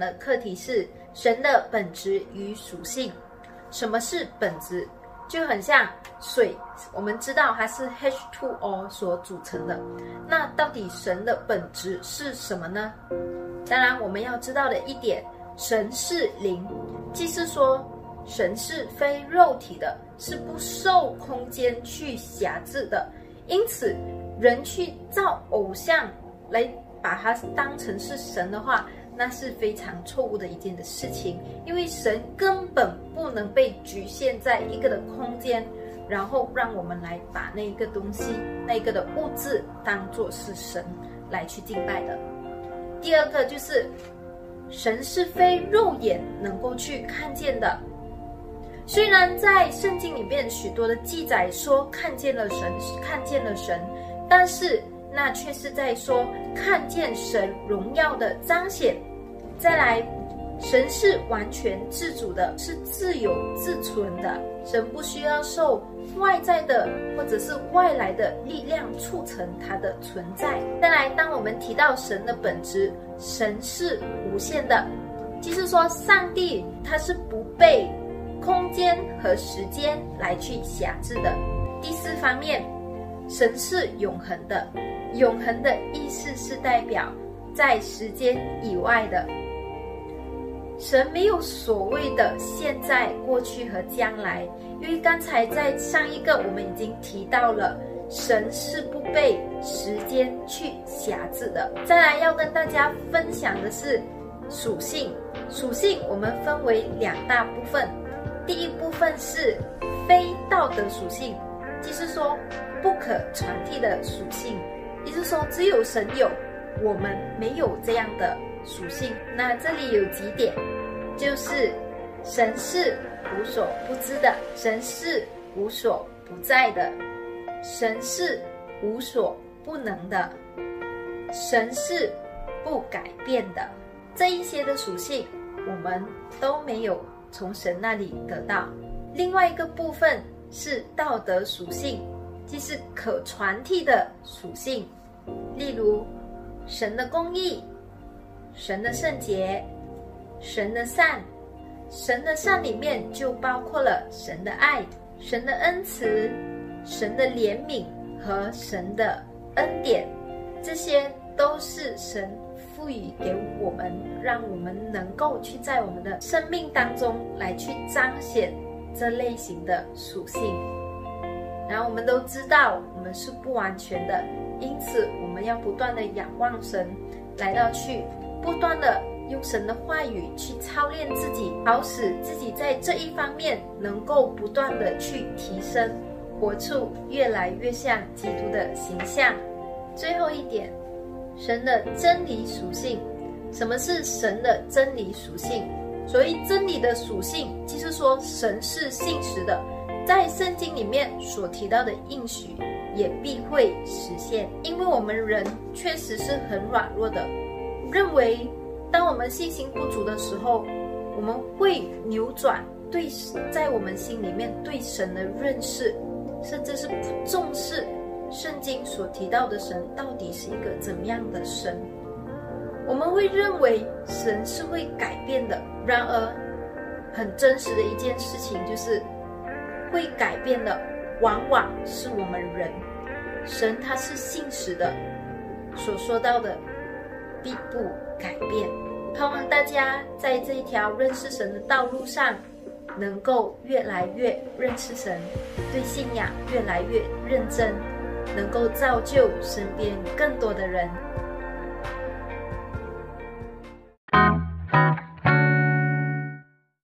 的课题是神的本质与属性。什么是本质？就很像水，我们知道它是 H2O 所组成的。那到底神的本质是什么呢？当然，我们要知道的一点，神是灵，即是说神是非肉体的，是不受空间去辖制的。因此，人去造偶像来把它当成是神的话，那是非常错误的一件的事情。因为神根本不能被局限在一个的空间，然后让我们来把那一个东西、那个的物质当做是神来去敬拜的。第二个就是，神是非肉眼能够去看见的。虽然在圣经里面许多的记载说看见了神，看见了神，但是那却是在说看见神荣耀的彰显。再来。神是完全自主的，是自有自存的。神不需要受外在的或者是外来的力量促成它的存在。再来，当我们提到神的本质，神是无限的，就是说上帝他是不被空间和时间来去辖制的。第四方面，神是永恒的，永恒的意思是代表在时间以外的。神没有所谓的现在、过去和将来，因为刚才在上一个我们已经提到了，神是不被时间去辖制的。再来要跟大家分享的是属性，属性我们分为两大部分，第一部分是非道德属性，就是说不可传递的属性，也就是说只有神有，我们没有这样的。属性，那这里有几点，就是神是无所不知的，神是无所不在的，神是无所不能的，神是不改变的。这一些的属性，我们都没有从神那里得到。另外一个部分是道德属性，即是可传递的属性，例如神的公义。神的圣洁，神的善，神的善里面就包括了神的爱、神的恩慈、神的怜悯和神的恩典，这些都是神赋予给我们，让我们能够去在我们的生命当中来去彰显这类型的属性。然后我们都知道，我们是不完全的，因此我们要不断的仰望神，来到去。不断的用神的话语去操练自己，好使自己在这一方面能够不断的去提升，活出越来越像基督的形象。最后一点，神的真理属性。什么是神的真理属性？所以真理的属性，就是说神是信实的，在圣经里面所提到的应许也必会实现，因为我们人确实是很软弱的。认为，当我们信心不足的时候，我们会扭转对在我们心里面对神的认识，甚至是不重视圣经所提到的神到底是一个怎么样的神。我们会认为神是会改变的，然而很真实的一件事情就是，会改变的往往是我们人。神他是信实的，所说到的。必不改变。盼望大家在这一条认识神的道路上，能够越来越认识神，对信仰越来越认真，能够造就身边更多的人。